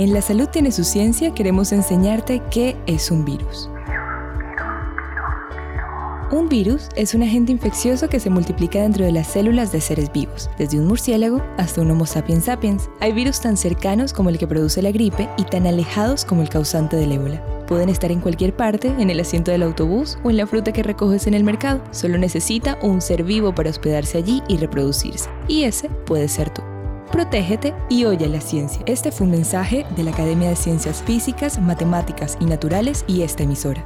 En La Salud tiene su ciencia queremos enseñarte qué es un virus. Un virus es un agente infeccioso que se multiplica dentro de las células de seres vivos, desde un murciélago hasta un Homo sapiens sapiens. Hay virus tan cercanos como el que produce la gripe y tan alejados como el causante del ébola. Pueden estar en cualquier parte, en el asiento del autobús o en la fruta que recoges en el mercado. Solo necesita un ser vivo para hospedarse allí y reproducirse. Y ese puede ser tú. Protégete y oye la ciencia. Este fue un mensaje de la Academia de Ciencias Físicas, Matemáticas y Naturales y esta emisora.